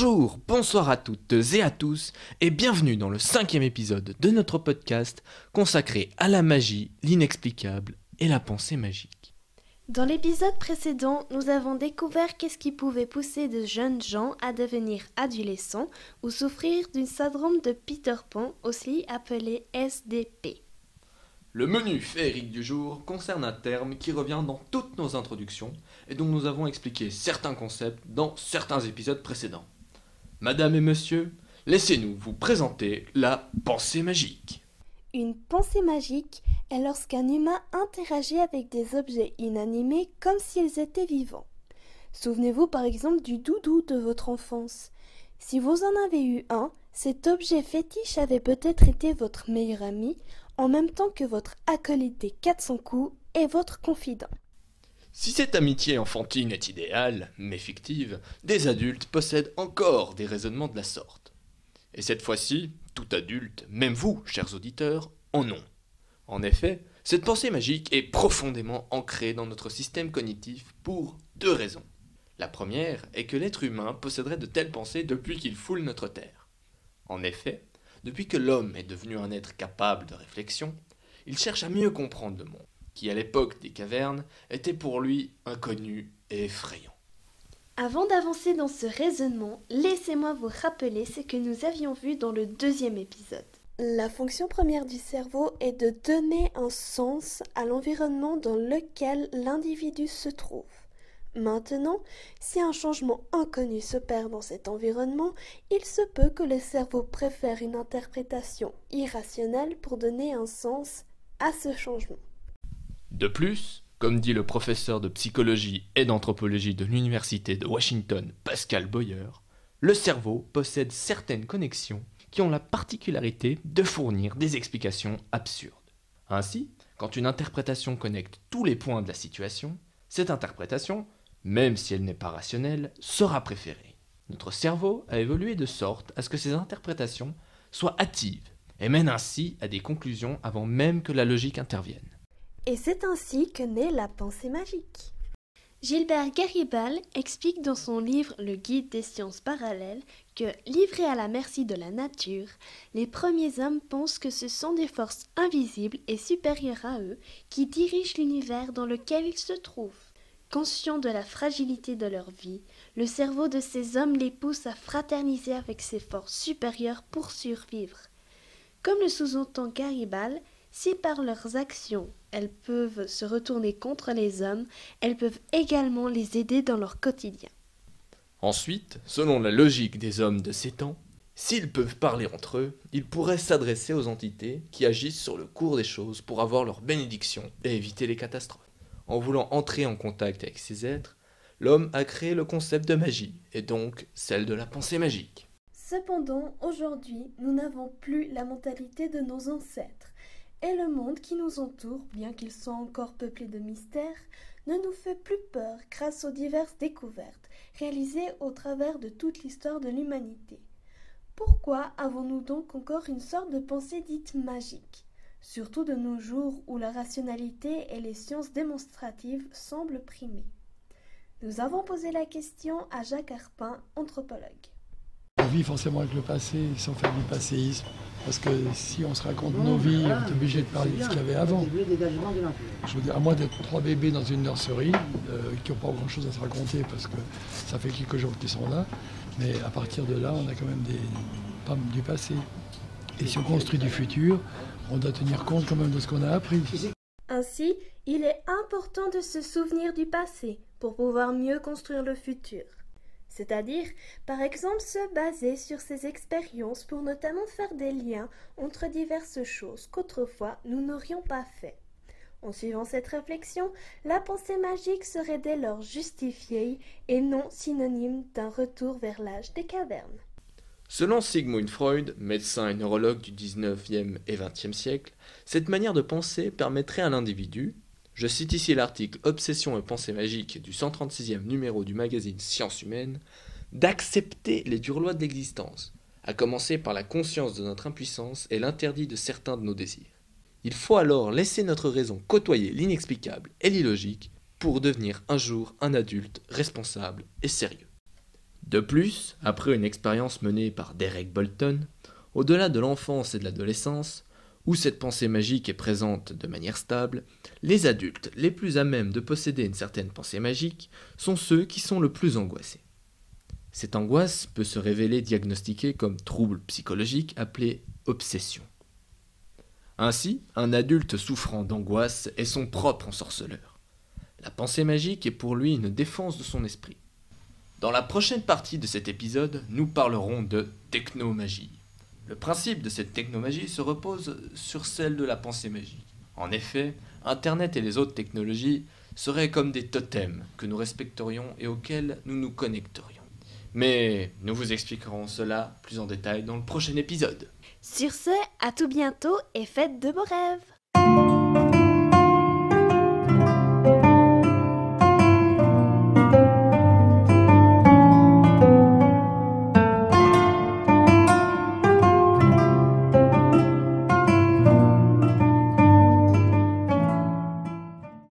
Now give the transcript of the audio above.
Bonjour, bonsoir à toutes et à tous, et bienvenue dans le cinquième épisode de notre podcast consacré à la magie, l'inexplicable et la pensée magique. Dans l'épisode précédent, nous avons découvert qu'est-ce qui pouvait pousser de jeunes gens à devenir adolescents ou souffrir d'une syndrome de Peter Pan, aussi appelé SDP. Le menu féerique du jour concerne un terme qui revient dans toutes nos introductions et dont nous avons expliqué certains concepts dans certains épisodes précédents. Madame et monsieur, laissez-nous vous présenter la pensée magique. Une pensée magique est lorsqu'un humain interagit avec des objets inanimés comme s'ils étaient vivants. Souvenez-vous par exemple du doudou de votre enfance. Si vous en avez eu un, cet objet fétiche avait peut-être été votre meilleur ami en même temps que votre acolyte des 400 coups et votre confident. Si cette amitié enfantine est idéale, mais fictive, des adultes possèdent encore des raisonnements de la sorte. Et cette fois-ci, tout adulte, même vous, chers auditeurs, en ont. En effet, cette pensée magique est profondément ancrée dans notre système cognitif pour deux raisons. La première est que l'être humain posséderait de telles pensées depuis qu'il foule notre Terre. En effet, depuis que l'homme est devenu un être capable de réflexion, il cherche à mieux comprendre le monde, qui à l'époque des cavernes était pour lui inconnu et effrayant. Avant d'avancer dans ce raisonnement, laissez-moi vous rappeler ce que nous avions vu dans le deuxième épisode. La fonction première du cerveau est de donner un sens à l'environnement dans lequel l'individu se trouve. Maintenant, si un changement inconnu s'opère dans cet environnement, il se peut que le cerveau préfère une interprétation irrationnelle pour donner un sens à ce changement. De plus, comme dit le professeur de psychologie et d'anthropologie de l'Université de Washington, Pascal Boyer, le cerveau possède certaines connexions qui ont la particularité de fournir des explications absurdes. Ainsi, quand une interprétation connecte tous les points de la situation, cette interprétation même si elle n'est pas rationnelle, sera préférée. Notre cerveau a évolué de sorte à ce que ces interprétations soient hâtives et mènent ainsi à des conclusions avant même que la logique intervienne. Et c'est ainsi que naît la pensée magique. Gilbert Garibal explique dans son livre Le guide des sciences parallèles que, livrés à la merci de la nature, les premiers hommes pensent que ce sont des forces invisibles et supérieures à eux qui dirigent l'univers dans lequel ils se trouvent. Conscient de la fragilité de leur vie, le cerveau de ces hommes les pousse à fraterniser avec ces forces supérieures pour survivre. Comme le sous-entend Garibal, si par leurs actions elles peuvent se retourner contre les hommes, elles peuvent également les aider dans leur quotidien. Ensuite, selon la logique des hommes de ces temps, s'ils peuvent parler entre eux, ils pourraient s'adresser aux entités qui agissent sur le cours des choses pour avoir leur bénédiction et éviter les catastrophes. En voulant entrer en contact avec ces êtres, l'homme a créé le concept de magie, et donc celle de la pensée magique. Cependant, aujourd'hui, nous n'avons plus la mentalité de nos ancêtres, et le monde qui nous entoure, bien qu'il soit encore peuplé de mystères, ne nous fait plus peur grâce aux diverses découvertes réalisées au travers de toute l'histoire de l'humanité. Pourquoi avons-nous donc encore une sorte de pensée dite magique? Surtout de nos jours où la rationalité et les sciences démonstratives semblent primer. Nous avons posé la question à Jacques Arpin, anthropologue. On vit forcément avec le passé sans faire du passéisme. Parce que si on se raconte nos vies, on est obligé de parler de ce qu'il y avait avant. Je veux dire, à moins d'être trois bébés dans une nurserie, euh, qui n'ont pas grand-chose à se raconter parce que ça fait quelques jours qu'ils sont là, mais à partir de là, on a quand même des pommes du passé. Et si on construit du futur, on doit tenir compte quand même de ce qu'on a appris. Ainsi, il est important de se souvenir du passé pour pouvoir mieux construire le futur. C'est-à-dire, par exemple, se baser sur ses expériences pour notamment faire des liens entre diverses choses qu'autrefois nous n'aurions pas fait. En suivant cette réflexion, la pensée magique serait dès lors justifiée et non synonyme d'un retour vers l'âge des cavernes. Selon Sigmund Freud, médecin et neurologue du 19e et 20e siècle, cette manière de penser permettrait à l'individu, je cite ici l'article Obsession et pensée magique du 136e numéro du magazine Sciences humaines, d'accepter les dures lois de l'existence, à commencer par la conscience de notre impuissance et l'interdit de certains de nos désirs. Il faut alors laisser notre raison côtoyer l'inexplicable et l'illogique pour devenir un jour un adulte responsable et sérieux. De plus, après une expérience menée par Derek Bolton, au-delà de l'enfance et de l'adolescence, où cette pensée magique est présente de manière stable, les adultes les plus à même de posséder une certaine pensée magique sont ceux qui sont le plus angoissés. Cette angoisse peut se révéler diagnostiquée comme trouble psychologique appelé obsession. Ainsi, un adulte souffrant d'angoisse est son propre ensorceleur. La pensée magique est pour lui une défense de son esprit. Dans la prochaine partie de cet épisode, nous parlerons de technomagie. Le principe de cette technomagie se repose sur celle de la pensée magique. En effet, Internet et les autres technologies seraient comme des totems que nous respecterions et auxquels nous nous connecterions. Mais nous vous expliquerons cela plus en détail dans le prochain épisode. Sur ce, à tout bientôt et faites de beaux rêves